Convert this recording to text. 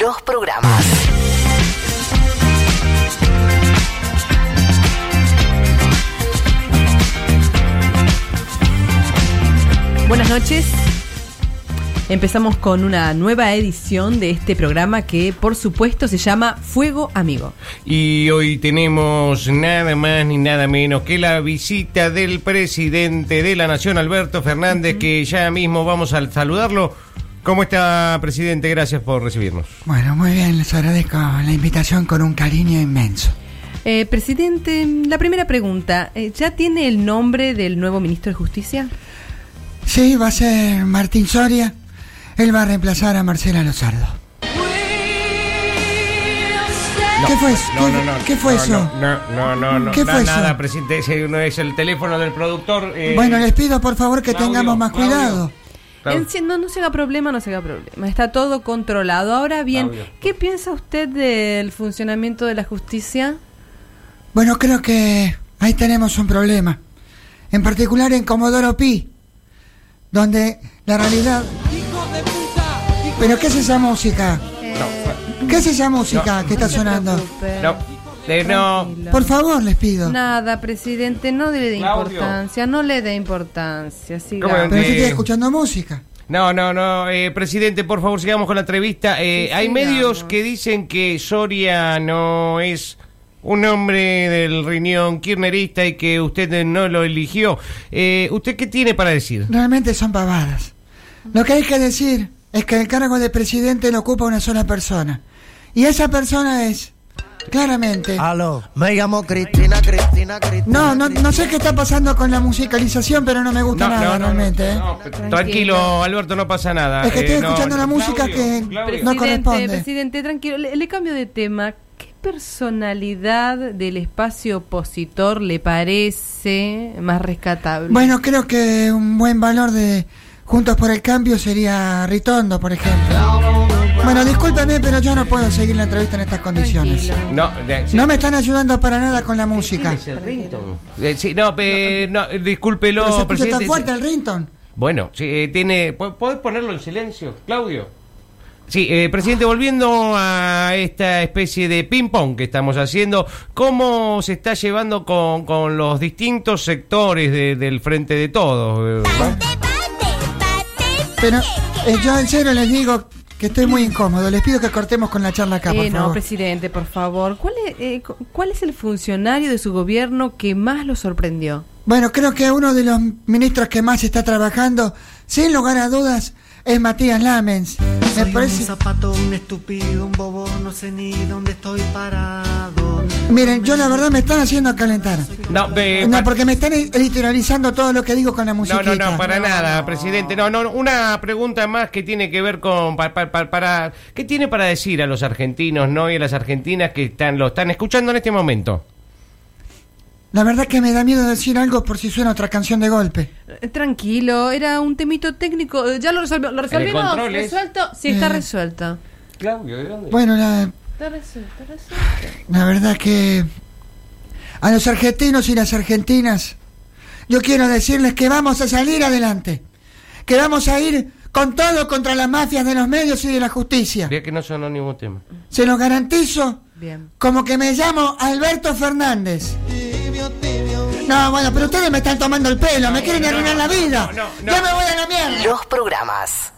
los programas. Buenas noches. Empezamos con una nueva edición de este programa que por supuesto se llama Fuego Amigo. Y hoy tenemos nada más ni nada menos que la visita del presidente de la Nación, Alberto Fernández, que ya mismo vamos a saludarlo. ¿Cómo está, presidente? Gracias por recibirnos. Bueno, muy bien, les agradezco la invitación con un cariño inmenso. Eh, presidente, la primera pregunta, eh, ¿ya tiene el nombre del nuevo ministro de Justicia? Sí, va a ser Martín Soria. Él va a reemplazar a Marcela Lozardo. ¿Qué fue eso? No, ¿Qué- no, no. qué fue no, eso? No, no, no, no. ¿Qué na- fue Nada, eso? presidente. Ese no es el teléfono del productor. eh, Bueno, les pido por favor que Claudio, tengamos más Claudio. cuidado. Claro. En sí, no, no se haga problema, no se haga problema. Está todo controlado. Ahora bien. ¿qué piensa usted del funcionamiento de la justicia? Bueno, creo que ahí tenemos un problema. En particular en Comodoro Pi, donde la realidad... ¿Pero qué es esa música? ¿Qué es esa música que está sonando? No, no. Por favor, les pido. Nada, presidente, no le dé Claudio. importancia, no le dé importancia. siga. ¿Cómo Pero yo estoy escuchando música. No, no, no, eh, presidente, por favor, sigamos con la entrevista. Eh, Sí, hay sigamos. medios que dicen que Soria no es un hombre del riñón kirchnerista y que usted no lo eligió. Eh, ¿Usted qué tiene para decir? Realmente son pavadas. Lo que hay que decir es que el cargo de presidente lo ocupa una sola persona. Y esa persona es, claramente... Aló, me llamo Cristina, Cristina, Cristina. No, no, no sé qué está pasando con la musicalización, pero no me gusta nada realmente. ¿eh? no, tranquilo, Alberto, no pasa nada. Es que estoy Eh, no, escuchando una Claudio, música que- Claudio. no corresponde. presidente, tranquilo, le, le cambio de tema. ¿Qué personalidad del espacio opositor le parece más rescatable? Bueno, creo que un buen valor de Juntos por el Cambio sería Ritondo, por ejemplo. Bueno, discúlpeme, pero yo no puedo seguir la entrevista en estas condiciones. No, de- sí. No me están ayudando para nada con la música. ¿Quién es el ringtone? Eh, sí, no, pe- no, eh, discúlpelo, Pero se presidente. tan fuerte el rington. Bueno, sí, eh, tiene. ¿po- ¿Podés ponerlo en silencio, Claudio? Sí, eh, presidente, volviendo a esta especie de ping-pong que estamos haciendo, ¿cómo se está llevando con, con los distintos sectores de- del frente de todos? eh. Pero eh, yo en serio les digo que estoy muy incómodo. Les pido que cortemos con la charla acá, por Eh, no, favor. presidente, por favor. ¿Cuál es, eh, cu- ¿Cuál es el funcionario de su gobierno que más lo sorprendió? Bueno, creo que uno de los ministros que más está trabajando, sin lugar a dudas, es Matías Lamens. Me Soy un zapato, un estúpido, un bobo, no sé ni dónde estoy parado. Miren, yo la verdad me están haciendo calentar. No, No, porque me están editorializando todo lo que digo con la no, musiquita. no, no, para nada, presidente. No, no, una pregunta más que tiene que ver con pa- pa- pa- para ¿qué tiene para decir a los argentinos, no y a las argentinas que están lo están escuchando en este momento? La verdad que me da miedo decir algo por si suena otra canción de golpe. Eh, Tranquilo, era un temito técnico. eh, ¿Ya lo, resolvi- lo resolvimos? ¿Resuelto? Sí, está Eh. resuelto. Claudio, ¿de dónde? Bueno, la, La verdad que a los argentinos y las argentinas, yo quiero decirles que vamos a salir adelante. Que vamos a ir con todo contra las mafias de los medios y de la justicia. Diría que no sonó ningún tema. Se lo garantizo Bien. como que me llamo Alberto Fernández. No, bueno, pero ustedes me están tomando el pelo, me quieren arruinar la vida. no, no. Ya me voy a la mierda. Los programas.